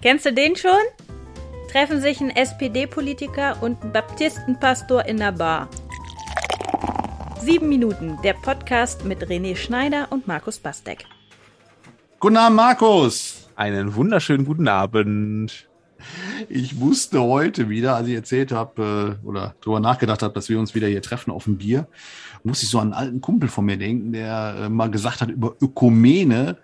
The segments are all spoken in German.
Kennst du den schon? Treffen sich ein SPD-Politiker und ein Baptistenpastor in der Bar. Sieben Minuten, der Podcast mit René Schneider und Markus Bastek. Guten Abend, Markus. Einen wunderschönen guten Abend. Ich wusste heute wieder, als ich erzählt habe äh, oder darüber nachgedacht habe, dass wir uns wieder hier treffen auf ein Bier, muss ich so an einen alten Kumpel von mir denken, der äh, mal gesagt hat über Ökumene,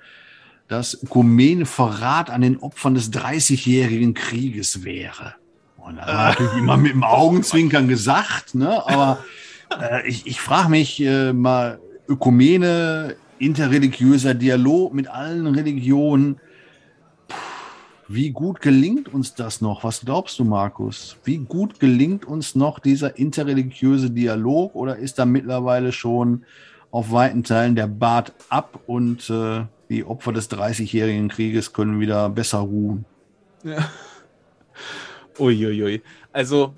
dass Ökumene Verrat an den Opfern des Dreißigjährigen Krieges wäre. Und das war natürlich immer mit dem Augenzwinkern gesagt, ne? aber äh, ich, ich frage mich äh, mal, Ökumene, interreligiöser Dialog mit allen Religionen, wie gut gelingt uns das noch? Was glaubst du, Markus? Wie gut gelingt uns noch dieser interreligiöse Dialog oder ist da mittlerweile schon auf weiten Teilen der Bart ab und äh, die Opfer des Dreißigjährigen Krieges können wieder besser ruhen? Ja. Uiuiui. Also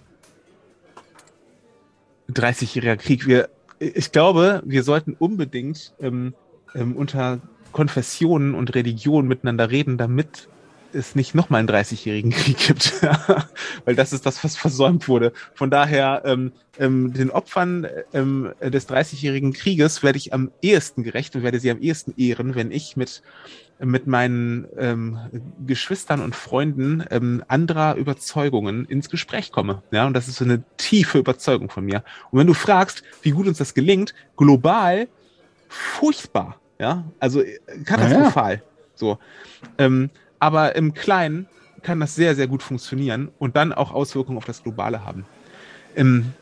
30-jähriger Krieg. Wir, ich glaube, wir sollten unbedingt ähm, ähm, unter Konfessionen und Religionen miteinander reden, damit es nicht nochmal einen 30-jährigen Krieg gibt. Weil das ist das, was versäumt wurde. Von daher, ähm, ähm, den Opfern ähm, des 30-jährigen Krieges werde ich am ehesten gerecht und werde sie am ehesten ehren, wenn ich mit, mit meinen ähm, Geschwistern und Freunden ähm, anderer Überzeugungen ins Gespräch komme. Ja, und das ist so eine tiefe Überzeugung von mir. Und wenn du fragst, wie gut uns das gelingt, global furchtbar. Ja, also äh, katastrophal. Ja, ja. So. Ähm, aber im Kleinen kann das sehr, sehr gut funktionieren und dann auch Auswirkungen auf das Globale haben. Ähm,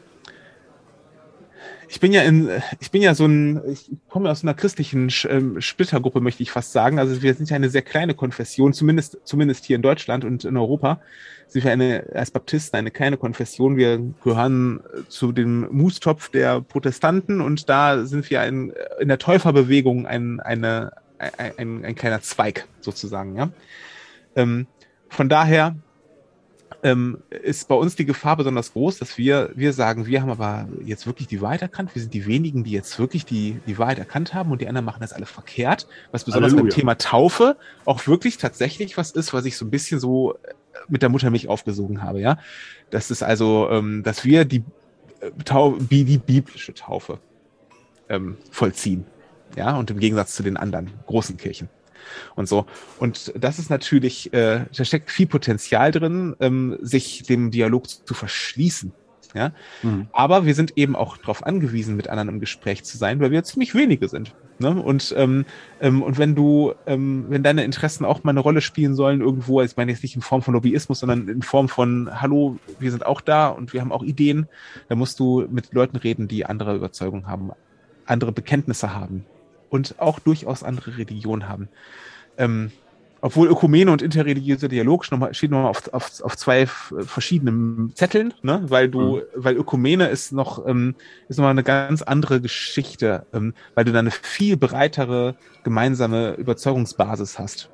ich bin ja in, ich bin ja so ein, ich komme aus einer christlichen ähm, Splittergruppe, möchte ich fast sagen. Also wir sind ja eine sehr kleine Konfession, zumindest, zumindest hier in Deutschland und in Europa sind wir eine, als Baptisten eine kleine Konfession. Wir gehören zu dem Mustopf der Protestanten und da sind wir ein, in der Täuferbewegung ein, eine, ein, ein, ein kleiner Zweig sozusagen, ja. Ähm, von daher ähm, ist bei uns die Gefahr besonders groß, dass wir, wir sagen, wir haben aber jetzt wirklich die Wahrheit erkannt. Wir sind die wenigen, die jetzt wirklich die, die Wahrheit erkannt haben und die anderen machen das alle verkehrt. Was besonders Halleluja. beim Thema Taufe auch wirklich tatsächlich was ist, was ich so ein bisschen so äh, mit der Muttermilch aufgesogen habe, ja. Das ist also, ähm, dass wir die, äh, Tau die biblische Taufe ähm, vollziehen. Ja, und im Gegensatz zu den anderen großen Kirchen und so. Und das ist natürlich, äh, da steckt viel Potenzial drin, ähm, sich dem Dialog zu verschließen. Ja? Mhm. Aber wir sind eben auch darauf angewiesen, mit anderen im Gespräch zu sein, weil wir ziemlich wenige sind. Ne? Und, ähm, ähm, und wenn du, ähm, wenn deine Interessen auch mal eine Rolle spielen sollen, irgendwo, ich meine jetzt nicht in Form von Lobbyismus, sondern in Form von, hallo, wir sind auch da und wir haben auch Ideen, dann musst du mit Leuten reden, die andere Überzeugungen haben, andere Bekenntnisse haben und auch durchaus andere Religionen haben. Ähm, obwohl Ökumene und interreligiöser Dialog steht nochmal auf, auf, auf zwei verschiedenen Zetteln, ne? weil du, mhm. weil Ökumene ist noch, ähm, ist nochmal eine ganz andere Geschichte, ähm, weil du da eine viel breitere gemeinsame Überzeugungsbasis hast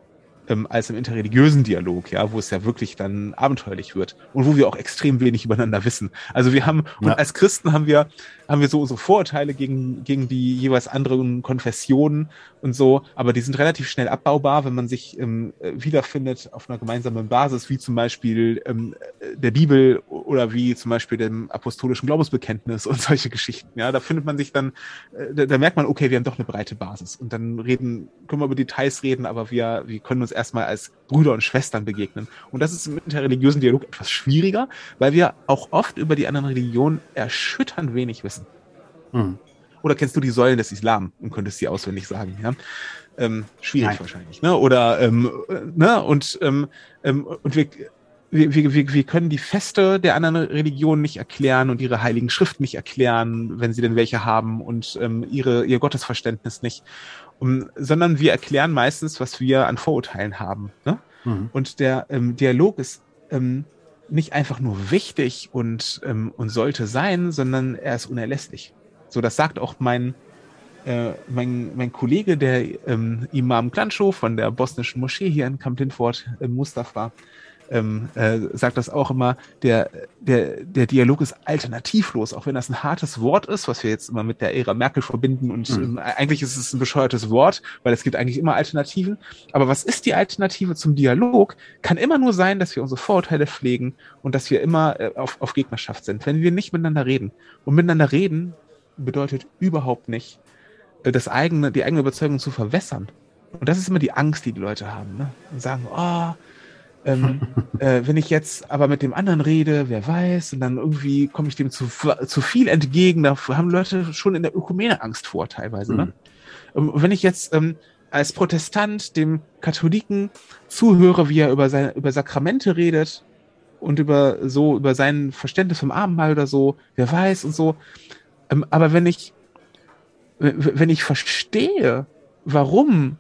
ähm, als im interreligiösen Dialog, ja, wo es ja wirklich dann abenteuerlich wird und wo wir auch extrem wenig übereinander wissen. Also wir haben, ja. und als Christen haben wir, haben wir so unsere Vorurteile gegen, gegen die jeweils anderen Konfessionen und so, aber die sind relativ schnell abbaubar, wenn man sich ähm, wiederfindet auf einer gemeinsamen Basis, wie zum Beispiel ähm, der Bibel oder wie zum Beispiel dem apostolischen Glaubensbekenntnis und solche Geschichten. Ja, da findet man sich dann, äh, da, da merkt man, okay, wir haben doch eine breite Basis und dann reden, können wir über Details reden, aber wir, wir können uns erstmal als Brüder und Schwestern begegnen. Und das ist mit dem religiösen Dialog etwas schwieriger, weil wir auch oft über die anderen Religionen erschütternd wenig wissen. Hm. Oder kennst du die Säulen des Islam und könntest sie auswendig sagen? Ja? Ähm, schwierig Nein. wahrscheinlich. Ne? Oder ähm, ne? und, ähm, ähm, und wir, wir, wir, wir können die Feste der anderen Religionen nicht erklären und ihre heiligen Schriften nicht erklären, wenn sie denn welche haben und ähm, ihre, ihr Gottesverständnis nicht um, sondern wir erklären meistens, was wir an Vorurteilen haben. Ne? Mhm. Und der ähm, Dialog ist ähm, nicht einfach nur wichtig und, ähm, und sollte sein, sondern er ist unerlässlich. So, das sagt auch mein, äh, mein, mein Kollege, der ähm, Imam Klancho von der bosnischen Moschee hier in Kamp Lindfort, äh, Mustafa, ähm, äh, sagt das auch immer, der, der, der Dialog ist alternativlos, auch wenn das ein hartes Wort ist, was wir jetzt immer mit der Ära Merkel verbinden und mhm. ähm, eigentlich ist es ein bescheuertes Wort, weil es gibt eigentlich immer Alternativen. Aber was ist die Alternative zum Dialog? Kann immer nur sein, dass wir unsere Vorurteile pflegen und dass wir immer äh, auf, auf Gegnerschaft sind, wenn wir nicht miteinander reden. Und miteinander reden bedeutet überhaupt nicht, äh, das eigene, die eigene Überzeugung zu verwässern. Und das ist immer die Angst, die die Leute haben. Ne? Und sagen, oh, ähm, äh, wenn ich jetzt aber mit dem anderen rede, wer weiß, und dann irgendwie komme ich dem zu, zu viel entgegen, da haben Leute schon in der Ökumene Angst vor teilweise. Ne? Mhm. Und wenn ich jetzt ähm, als Protestant dem Katholiken zuhöre, wie er über, seine, über Sakramente redet und über so, über sein Verständnis vom Abendmahl oder so, wer weiß und so. Ähm, aber wenn ich, wenn ich verstehe, warum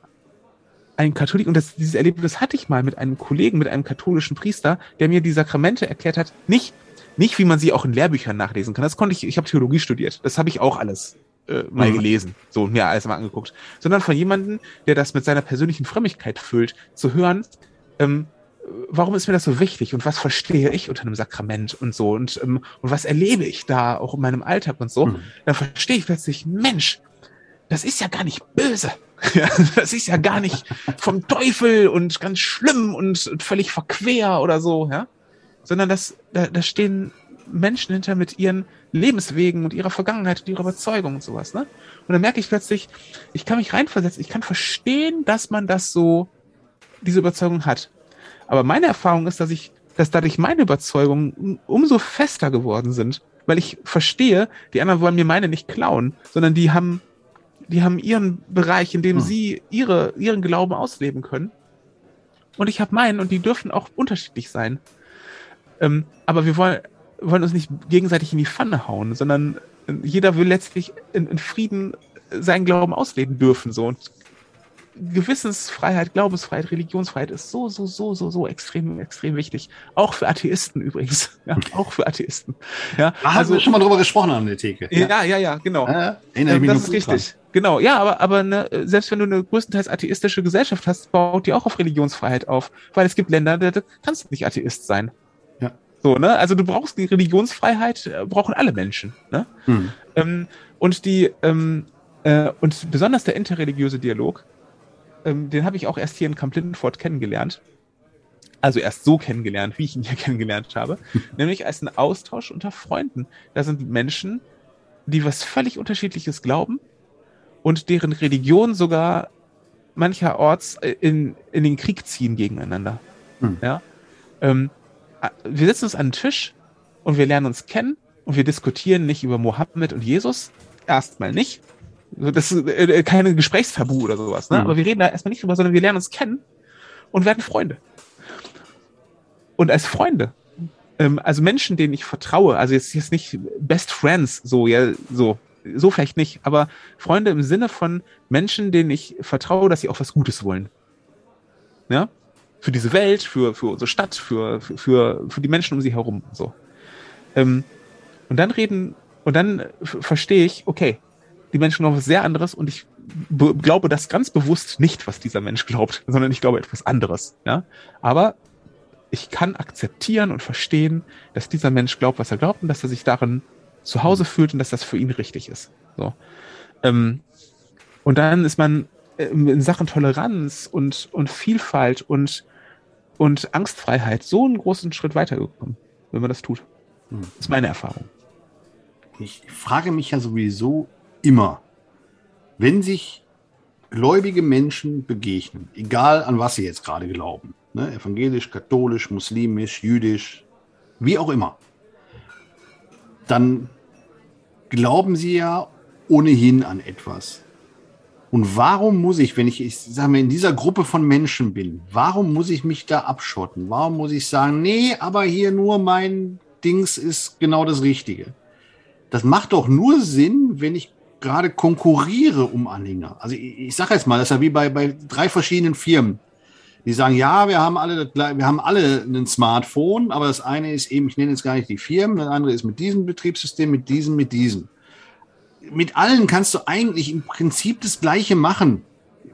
ein Katholik, und das, dieses Erlebnis hatte ich mal mit einem Kollegen, mit einem katholischen Priester, der mir die Sakramente erklärt hat, nicht, nicht wie man sie auch in Lehrbüchern nachlesen kann. Das konnte ich, ich habe Theologie studiert, das habe ich auch alles äh, mal mhm. gelesen, so und mir alles mal angeguckt, sondern von jemandem, der das mit seiner persönlichen Frömmigkeit füllt, zu hören, ähm, warum ist mir das so wichtig und was verstehe ich unter einem Sakrament und so und, ähm, und was erlebe ich da auch in meinem Alltag und so, mhm. dann verstehe ich plötzlich, Mensch, das ist ja gar nicht böse. Ja, das ist ja gar nicht vom Teufel und ganz schlimm und völlig verquer oder so, ja. Sondern das, da, da stehen Menschen hinter mit ihren Lebenswegen und ihrer Vergangenheit und ihrer Überzeugung und sowas, ne? Und dann merke ich plötzlich, ich kann mich reinversetzen, ich kann verstehen, dass man das so, diese Überzeugung hat. Aber meine Erfahrung ist, dass ich, dass dadurch meine Überzeugungen umso fester geworden sind, weil ich verstehe, die anderen wollen mir meine nicht klauen, sondern die haben die haben ihren Bereich, in dem hm. sie ihre, ihren Glauben ausleben können. Und ich habe meinen und die dürfen auch unterschiedlich sein. Ähm, aber wir wollen, wollen uns nicht gegenseitig in die Pfanne hauen, sondern jeder will letztlich in, in Frieden seinen Glauben ausleben dürfen. So. Und Gewissensfreiheit, Glaubensfreiheit, Religionsfreiheit ist so, so, so, so, so extrem, extrem wichtig. Auch für Atheisten übrigens. Ja, auch für Atheisten. Ja, da also, haben wir schon mal drüber gesprochen an der Theke. Ja, ja, ja, genau. Äh, das ist richtig. Dran. Genau, ja, aber, aber ne, selbst wenn du eine größtenteils atheistische Gesellschaft hast, baut die auch auf Religionsfreiheit auf. Weil es gibt Länder, da, da kannst du nicht Atheist sein. Ja. So, ne? Also du brauchst die Religionsfreiheit, äh, brauchen alle Menschen. Ne? Hm. Ähm, und die, ähm, äh, und besonders der interreligiöse Dialog, ähm, den habe ich auch erst hier in Camp Lindenford kennengelernt. Also erst so kennengelernt, wie ich ihn hier kennengelernt habe. nämlich als ein Austausch unter Freunden. Da sind Menschen, die was völlig unterschiedliches glauben und deren Religion sogar mancherorts äh, in, in den Krieg ziehen gegeneinander. Hm. Ja? Ähm, wir sitzen uns an den Tisch und wir lernen uns kennen und wir diskutieren nicht über Mohammed und Jesus. Erstmal nicht. Das ist äh, äh keine Gesprächstabu oder sowas. Ne? Mhm. Aber wir reden da erstmal nicht drüber, sondern wir lernen uns kennen und werden Freunde. Und als Freunde, ähm, also Menschen, denen ich vertraue, also jetzt, jetzt nicht Best Friends, so, ja, so, so vielleicht nicht, aber Freunde im Sinne von Menschen, denen ich vertraue, dass sie auch was Gutes wollen. Ja? Für diese Welt, für, für unsere Stadt, für, für, für die Menschen um sie herum. So. Ähm, und dann reden, und dann verstehe ich, okay, die Menschen glauben was sehr anderes und ich glaube das ganz bewusst nicht, was dieser Mensch glaubt, sondern ich glaube etwas anderes. Ja? Aber ich kann akzeptieren und verstehen, dass dieser Mensch glaubt, was er glaubt und dass er sich darin zu Hause fühlt und dass das für ihn richtig ist. So. Ähm, und dann ist man ähm, in Sachen Toleranz und, und Vielfalt und, und Angstfreiheit so einen großen Schritt weitergekommen, wenn man das tut. Hm. Das ist meine Erfahrung. Ich frage mich ja sowieso immer, wenn sich gläubige Menschen begegnen, egal an was sie jetzt gerade glauben, ne, evangelisch, katholisch, muslimisch, jüdisch, wie auch immer, dann glauben sie ja ohnehin an etwas. Und warum muss ich, wenn ich, ich sage mal, in dieser Gruppe von Menschen bin, warum muss ich mich da abschotten? Warum muss ich sagen, nee, aber hier nur mein Dings ist genau das Richtige? Das macht doch nur Sinn, wenn ich gerade konkurriere um Anhänger. Also ich, ich sage jetzt mal, das ist ja wie bei, bei drei verschiedenen Firmen. Die sagen, ja, wir haben alle, wir haben alle ein Smartphone, aber das eine ist eben, ich nenne jetzt gar nicht die Firmen, das andere ist mit diesem Betriebssystem, mit diesem, mit diesem. Mit allen kannst du eigentlich im Prinzip das Gleiche machen,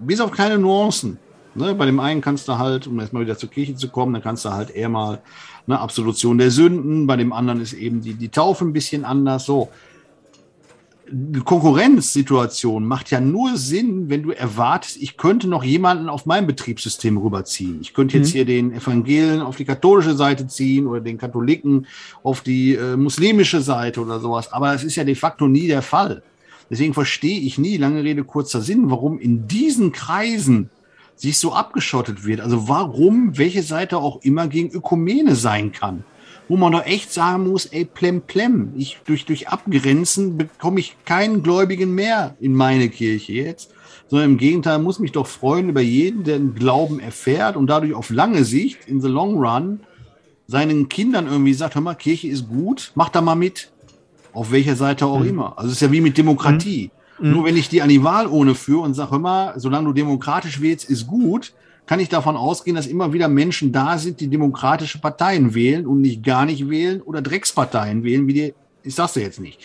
bis auf kleine Nuancen. Ne? Bei dem einen kannst du halt, um erstmal wieder zur Kirche zu kommen, dann kannst du halt eher mal eine Absolution der Sünden. Bei dem anderen ist eben die, die Taufe ein bisschen anders. So. Die Konkurrenzsituation macht ja nur Sinn, wenn du erwartest, ich könnte noch jemanden auf mein Betriebssystem rüberziehen. Ich könnte jetzt mhm. hier den Evangelien auf die katholische Seite ziehen oder den Katholiken auf die äh, muslimische Seite oder sowas. Aber das ist ja de facto nie der Fall. Deswegen verstehe ich nie, lange Rede, kurzer Sinn, warum in diesen Kreisen sich so abgeschottet wird. Also warum welche Seite auch immer gegen Ökumene sein kann. Wo man doch echt sagen muss, ey, plem, plem. Ich, durch, durch Abgrenzen bekomme ich keinen Gläubigen mehr in meine Kirche jetzt. Sondern im Gegenteil, muss mich doch freuen über jeden, der einen Glauben erfährt und dadurch auf lange Sicht, in the long run, seinen Kindern irgendwie sagt, hör mal, Kirche ist gut, mach da mal mit. Auf welcher Seite auch mhm. immer. Also es ist ja wie mit Demokratie. Mhm. Nur wenn ich die an die Wahl ohne führe und sage immer, solange du demokratisch wählst, ist gut, kann ich davon ausgehen, dass immer wieder Menschen da sind, die demokratische Parteien wählen und nicht gar nicht wählen oder Drecksparteien wählen, wie die, ich sag's dir jetzt nicht.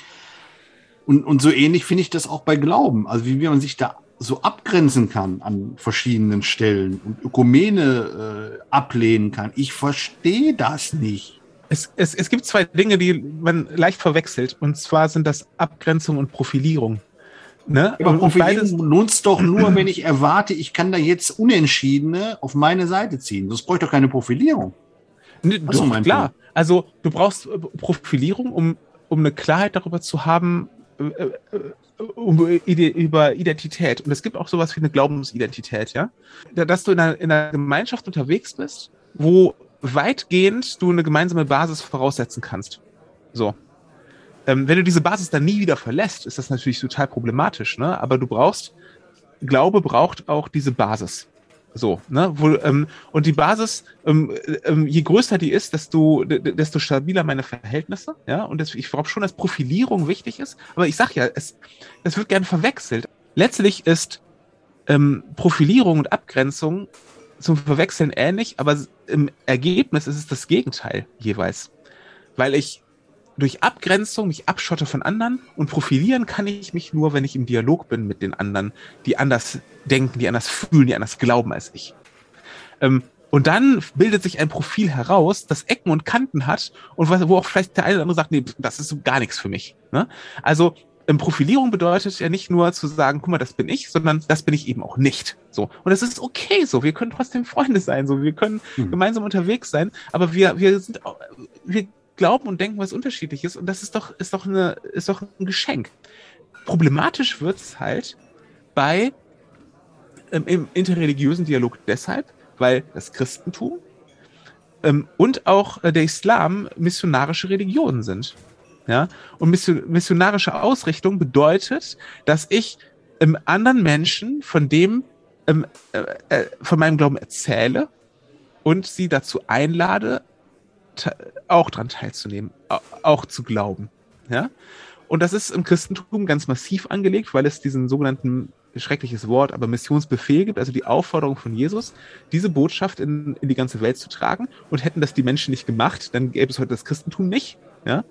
Und, und so ähnlich finde ich das auch bei Glauben. Also wie man sich da so abgrenzen kann an verschiedenen Stellen und Ökumene äh, ablehnen kann. Ich verstehe das nicht. Es, es, es gibt zwei Dinge, die man leicht verwechselt. Und zwar sind das Abgrenzung und Profilierung. Ne? Aber Profilierung nutzt doch nur, wenn ich erwarte, ich kann da jetzt Unentschiedene auf meine Seite ziehen. Das bräuchte doch keine Profilierung. Ne, doch, klar. Punkt. Also du brauchst äh, Profilierung, um, um eine Klarheit darüber zu haben, äh, äh, über Identität. Und es gibt auch sowas wie eine Glaubensidentität, ja. Dass du in einer, in einer Gemeinschaft unterwegs bist, wo weitgehend du eine gemeinsame Basis voraussetzen kannst. So. Ähm, wenn du diese Basis dann nie wieder verlässt, ist das natürlich total problematisch, ne? Aber du brauchst, Glaube braucht auch diese Basis. So, ne? Wo, ähm, und die Basis, ähm, ähm, je größer die ist, desto, desto stabiler meine Verhältnisse, ja. Und das, ich glaube schon, dass Profilierung wichtig ist. Aber ich sag ja, es, es wird gern verwechselt. Letztlich ist ähm, Profilierung und Abgrenzung zum Verwechseln ähnlich, aber im Ergebnis ist es das Gegenteil jeweils. Weil ich durch Abgrenzung mich abschotte von anderen und profilieren kann ich mich nur, wenn ich im Dialog bin mit den anderen, die anders denken, die anders fühlen, die anders glauben als ich. Ähm, und dann bildet sich ein Profil heraus, das Ecken und Kanten hat und wo auch vielleicht der eine oder andere sagt, nee, das ist gar nichts für mich. Ne? Also ähm, Profilierung bedeutet ja nicht nur zu sagen, guck mal, das bin ich, sondern das bin ich eben auch nicht. So. Und es ist okay so. Wir können trotzdem Freunde sein, so. Wir können hm. gemeinsam unterwegs sein, aber wir, wir sind, auch, wir glauben und denken was unterschiedliches und das ist doch, ist doch, eine, ist doch ein Geschenk. Problematisch wird es halt bei ähm, im interreligiösen Dialog deshalb, weil das Christentum ähm, und auch äh, der Islam missionarische Religionen sind. Ja? Und missionarische Ausrichtung bedeutet, dass ich ähm, anderen Menschen von dem, ähm, äh, äh, von meinem Glauben erzähle und sie dazu einlade, auch daran teilzunehmen, auch zu glauben. Ja? Und das ist im Christentum ganz massiv angelegt, weil es diesen sogenannten schreckliches Wort, aber Missionsbefehl gibt, also die Aufforderung von Jesus, diese Botschaft in, in die ganze Welt zu tragen. Und hätten das die Menschen nicht gemacht, dann gäbe es heute das Christentum nicht. Ja?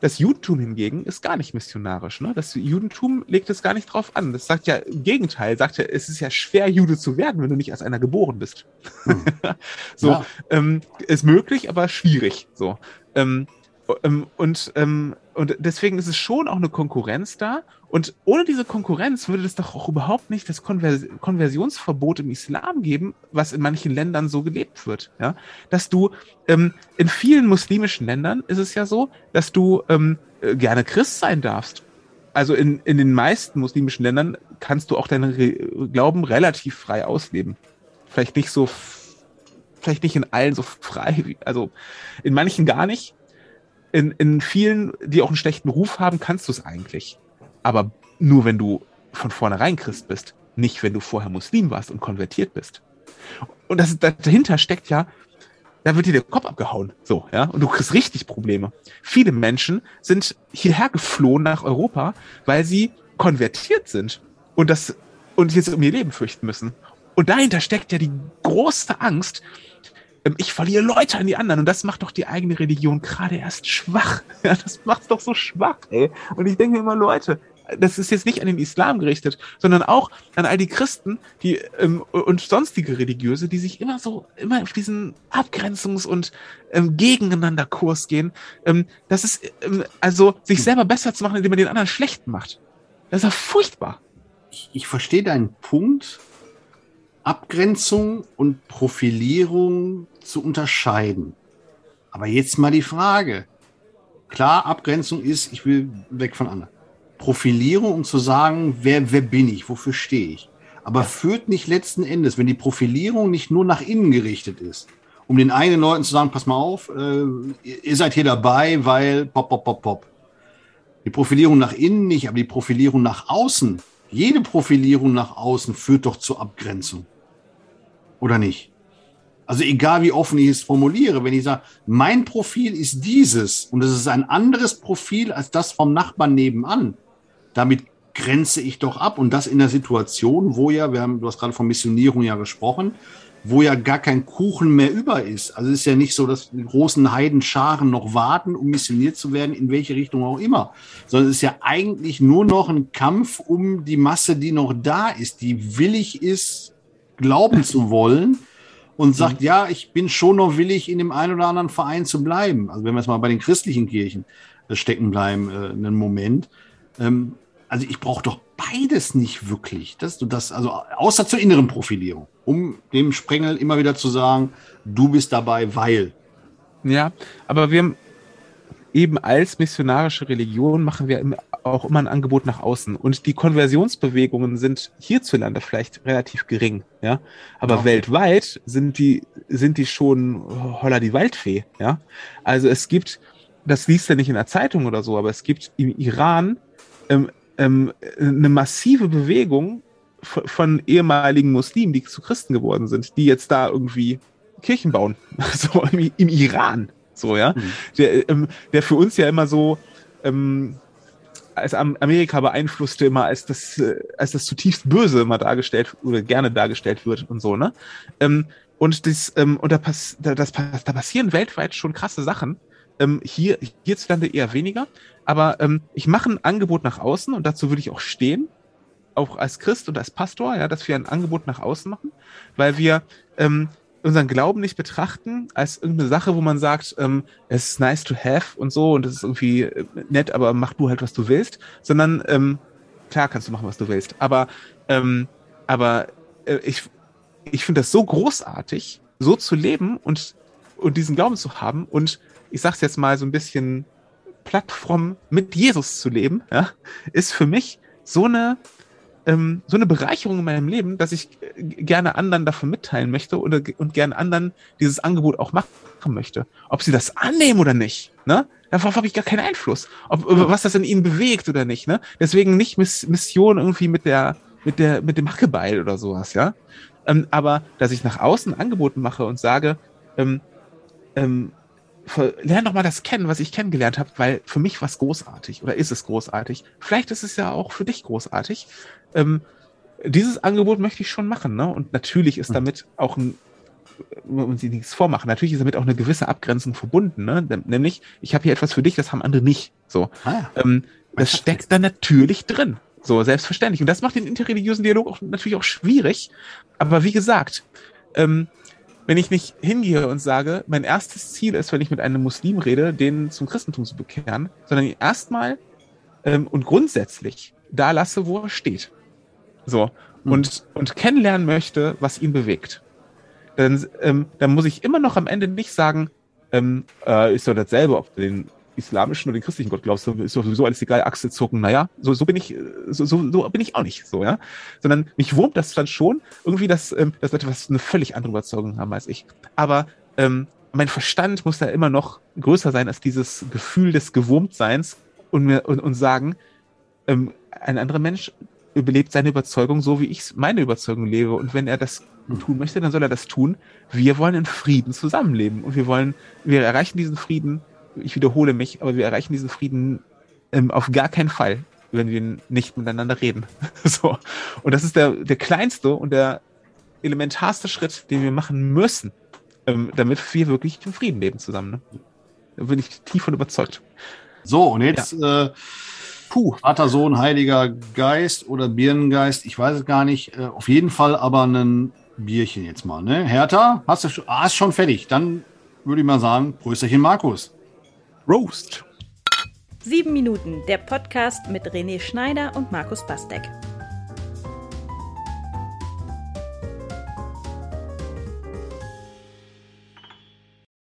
Das Judentum hingegen ist gar nicht missionarisch. Ne? Das Judentum legt es gar nicht drauf an. Das sagt ja im Gegenteil, sagt ja, es ist ja schwer, Jude zu werden, wenn du nicht als einer geboren bist. Hm. so, ja. ähm, ist möglich, aber schwierig. So. Ähm, und, ähm, und deswegen ist es schon auch eine Konkurrenz da. Und ohne diese Konkurrenz würde es doch auch überhaupt nicht das Konvers Konversionsverbot im Islam geben, was in manchen Ländern so gelebt wird. Ja? Dass du ähm, in vielen muslimischen Ländern ist es ja so, dass du ähm, äh, gerne Christ sein darfst. Also in, in den meisten muslimischen Ländern kannst du auch deinen Re Glauben relativ frei ausleben. Vielleicht nicht so, vielleicht nicht in allen so frei, also in manchen gar nicht, in, in vielen, die auch einen schlechten Ruf haben, kannst du es eigentlich. Aber nur wenn du von vornherein Christ bist, nicht wenn du vorher Muslim warst und konvertiert bist. Und das, dahinter steckt ja, da wird dir der Kopf abgehauen. So, ja. Und du kriegst richtig Probleme. Viele Menschen sind hierher geflohen nach Europa, weil sie konvertiert sind und das, und jetzt um ihr Leben fürchten müssen. Und dahinter steckt ja die große Angst, ich verliere Leute an die anderen und das macht doch die eigene Religion gerade erst schwach. Ja, das macht's doch so schwach, ey. Und ich denke immer, Leute, das ist jetzt nicht an den Islam gerichtet, sondern auch an all die Christen, die ähm, und sonstige Religiöse, die sich immer so, immer auf diesen Abgrenzungs- und ähm, gegeneinander Kurs gehen. Ähm, das ist ähm, also sich selber besser zu machen, indem man den anderen schlecht macht. Das ist ja furchtbar. Ich, ich verstehe deinen Punkt, Abgrenzung und Profilierung zu unterscheiden. Aber jetzt mal die Frage. Klar, Abgrenzung ist, ich will weg von anderen. Profilierung, um zu sagen, wer, wer bin ich, wofür stehe ich. Aber führt nicht letzten Endes, wenn die Profilierung nicht nur nach innen gerichtet ist, um den eigenen Leuten zu sagen, pass mal auf, äh, ihr seid hier dabei, weil pop, pop, pop, pop. Die Profilierung nach innen nicht, aber die Profilierung nach außen, jede Profilierung nach außen führt doch zur Abgrenzung. Oder nicht? Also egal wie offen ich es formuliere, wenn ich sage, mein Profil ist dieses und es ist ein anderes Profil als das vom Nachbarn nebenan, damit grenze ich doch ab und das in der Situation, wo ja, wir haben, du hast gerade von Missionierung ja gesprochen, wo ja gar kein Kuchen mehr über ist. Also es ist ja nicht so, dass die großen Heidenscharen noch warten, um missioniert zu werden, in welche Richtung auch immer, sondern es ist ja eigentlich nur noch ein Kampf um die Masse, die noch da ist, die willig ist, glauben zu wollen und sagt, mhm. ja, ich bin schon noch willig, in dem einen oder anderen Verein zu bleiben. Also wenn wir jetzt mal bei den christlichen Kirchen äh, stecken bleiben, äh, einen Moment. Ähm, also ich brauche doch beides nicht wirklich. Dass du das, also außer zur inneren Profilierung, um dem Sprengel immer wieder zu sagen, du bist dabei, weil. Ja, aber wir eben als missionarische Religion machen wir auch immer ein Angebot nach außen. Und die Konversionsbewegungen sind hierzulande vielleicht relativ gering, ja. Aber ja. weltweit sind die, sind die schon holler die Waldfee, ja. Also es gibt, das liest ja nicht in der Zeitung oder so, aber es gibt im Iran ähm, ähm, eine massive Bewegung von, ehemaligen Muslimen, die zu Christen geworden sind, die jetzt da irgendwie Kirchen bauen. So im, im Iran. So, ja. Mhm. Der, ähm, der für uns ja immer so ähm, als Amerika beeinflusste immer als das, äh, als das zutiefst Böse immer dargestellt oder gerne dargestellt wird und so, ne? Ähm, und das, ähm, und da, pass, da, das, da passieren weltweit schon krasse Sachen. Ähm, hier, hierzulande eher weniger. Aber ähm, ich mache ein Angebot nach außen und dazu würde ich auch stehen, auch als Christ und als Pastor, ja, dass wir ein Angebot nach außen machen, weil wir ähm, unseren Glauben nicht betrachten als irgendeine Sache, wo man sagt, ähm, es ist nice to have und so und es ist irgendwie äh, nett, aber mach du halt, was du willst, sondern ähm, klar kannst du machen, was du willst, aber ähm, aber äh, ich ich finde das so großartig, so zu leben und und diesen Glauben zu haben und ich sag's jetzt mal so ein bisschen plattfromm mit Jesus zu leben, ja, ist für mich so eine ähm, so eine Bereicherung in meinem Leben, dass ich äh, gerne anderen davon mitteilen möchte oder, und gerne anderen dieses Angebot auch machen möchte. Ob sie das annehmen oder nicht, ne? Darauf habe ich gar keinen Einfluss. Ob, was das in ihnen bewegt oder nicht, ne? Deswegen nicht Miss Mission irgendwie mit der, mit der, mit dem Hackebeil oder sowas, ja? Ähm, aber, dass ich nach außen Angeboten mache und sage, ähm, ähm, lern doch mal das kennen, was ich kennengelernt habe, weil für mich war es großartig oder ist es großartig. Vielleicht ist es ja auch für dich großartig. Ähm, dieses Angebot möchte ich schon machen, ne? Und natürlich ist hm. damit auch ein, wenn sie nichts vormachen, natürlich ist damit auch eine gewisse Abgrenzung verbunden, ne? Nämlich, ich habe hier etwas für dich, das haben andere nicht. So. Ah, ähm, das steckt da natürlich drin. So, selbstverständlich. Und das macht den interreligiösen Dialog auch natürlich auch schwierig. Aber wie gesagt, ähm, wenn ich nicht hingehe und sage, mein erstes Ziel ist, wenn ich mit einem Muslim rede, den zum Christentum zu bekehren, sondern erstmal ähm, und grundsätzlich da lasse, wo er steht. So. Mhm. Und, und kennenlernen möchte, was ihn bewegt. Dann, ähm, dann muss ich immer noch am Ende nicht sagen, ähm, äh, ist doch dasselbe, ob du den islamischen oder den christlichen Gott glaubst, ist doch sowieso alles egal, Achsel zucken, naja, so, so bin ich, so, so, so bin ich auch nicht, so, ja. Sondern mich wurmt das dann schon, irgendwie, dass, ähm, dass Leute was eine völlig andere Überzeugung haben als ich. Aber ähm, mein Verstand muss da immer noch größer sein als dieses Gefühl des Gewurmtseins und mir und, und sagen, ähm, ein anderer Mensch überlebt seine Überzeugung so, wie ich meine Überzeugung lebe. Und wenn er das tun möchte, dann soll er das tun. Wir wollen in Frieden zusammenleben und wir wollen, wir erreichen diesen Frieden ich wiederhole mich, aber wir erreichen diesen Frieden ähm, auf gar keinen Fall, wenn wir nicht miteinander reden. so. Und das ist der, der kleinste und der elementarste Schritt, den wir machen müssen, ähm, damit wir wirklich im Frieden leben zusammen. Ne? Da bin ich tief von überzeugt. So, und jetzt ja. äh, Puh. Vater, Sohn, Heiliger Geist oder Birnengeist, ich weiß es gar nicht. Äh, auf jeden Fall aber ein Bierchen jetzt mal. Ne? Hertha, hast du ah, ist schon fertig. Dann würde ich mal sagen, Prösterchen Markus. Roast. Sieben Minuten, der Podcast mit René Schneider und Markus Bastek.